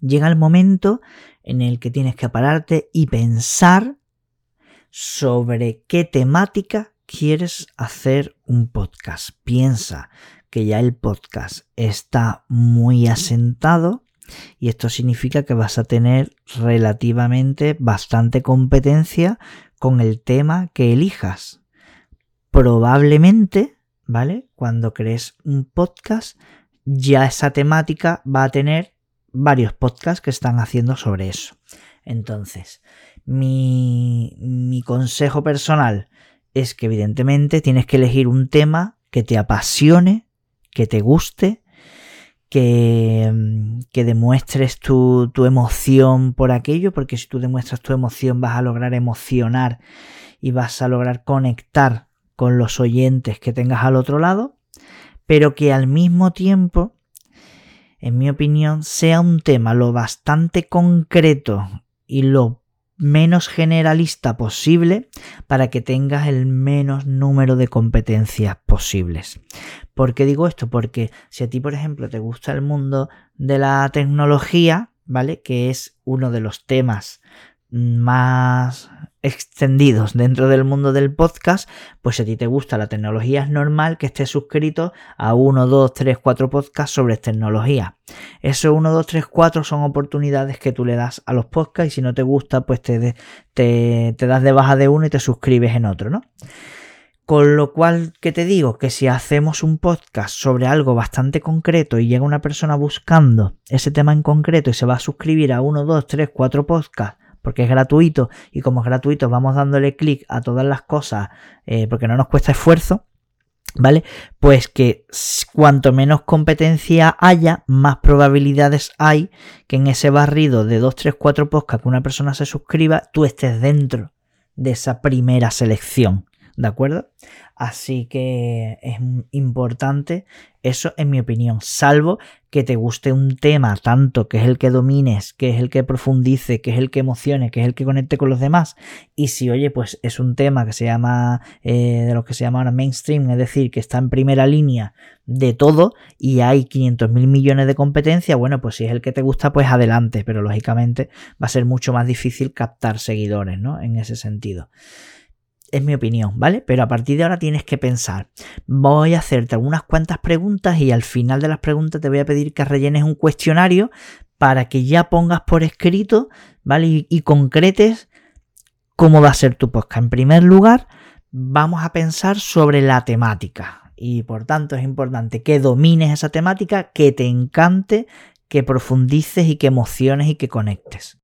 llega el momento en el que tienes que pararte y pensar sobre qué temática quieres hacer un podcast. Piensa que ya el podcast está muy asentado y esto significa que vas a tener relativamente bastante competencia con el tema que elijas. Probablemente, ¿vale? Cuando crees un podcast, ya esa temática va a tener varios podcasts que están haciendo sobre eso. Entonces, mi, mi consejo personal es que evidentemente tienes que elegir un tema que te apasione, que te guste, que, que demuestres tu, tu, emoción por aquello, porque si tú demuestras tu emoción vas a lograr emocionar y vas a lograr conectar con los oyentes que tengas al otro lado, pero que al mismo tiempo, en mi opinión, sea un tema lo bastante concreto y lo menos generalista posible para que tengas el menos número de competencias posibles. ¿Por qué digo esto? Porque si a ti, por ejemplo, te gusta el mundo de la tecnología, ¿vale? Que es uno de los temas más extendidos dentro del mundo del podcast, pues si a ti te gusta la tecnología es normal que estés suscrito a 1, 2, 3, 4 podcasts sobre tecnología. Esos 1, 2, 3, 4 son oportunidades que tú le das a los podcasts y si no te gusta pues te, te, te das de baja de uno y te suscribes en otro, ¿no? Con lo cual, ¿qué te digo? Que si hacemos un podcast sobre algo bastante concreto y llega una persona buscando ese tema en concreto y se va a suscribir a 1, 2, 3, 4 podcasts porque es gratuito y como es gratuito vamos dándole clic a todas las cosas eh, porque no nos cuesta esfuerzo, ¿vale? Pues que cuanto menos competencia haya, más probabilidades hay que en ese barrido de 2, 3, 4 podcasts que una persona se suscriba, tú estés dentro de esa primera selección. ¿De acuerdo? Así que es importante eso en mi opinión, salvo que te guste un tema tanto que es el que domines, que es el que profundice, que es el que emocione, que es el que conecte con los demás. Y si, oye, pues es un tema que se llama, eh, de lo que se llama ahora mainstream, es decir, que está en primera línea de todo y hay 500 mil millones de competencia, bueno, pues si es el que te gusta, pues adelante, pero lógicamente va a ser mucho más difícil captar seguidores, ¿no? En ese sentido es mi opinión, ¿vale? Pero a partir de ahora tienes que pensar. Voy a hacerte algunas cuantas preguntas y al final de las preguntas te voy a pedir que rellenes un cuestionario para que ya pongas por escrito, ¿vale? Y, concretes cómo va a ser tu podcast. En primer lugar, vamos a pensar sobre la temática. Y por tanto es importante que domines esa temática, que te encante, que profundices y que emociones y que conectes.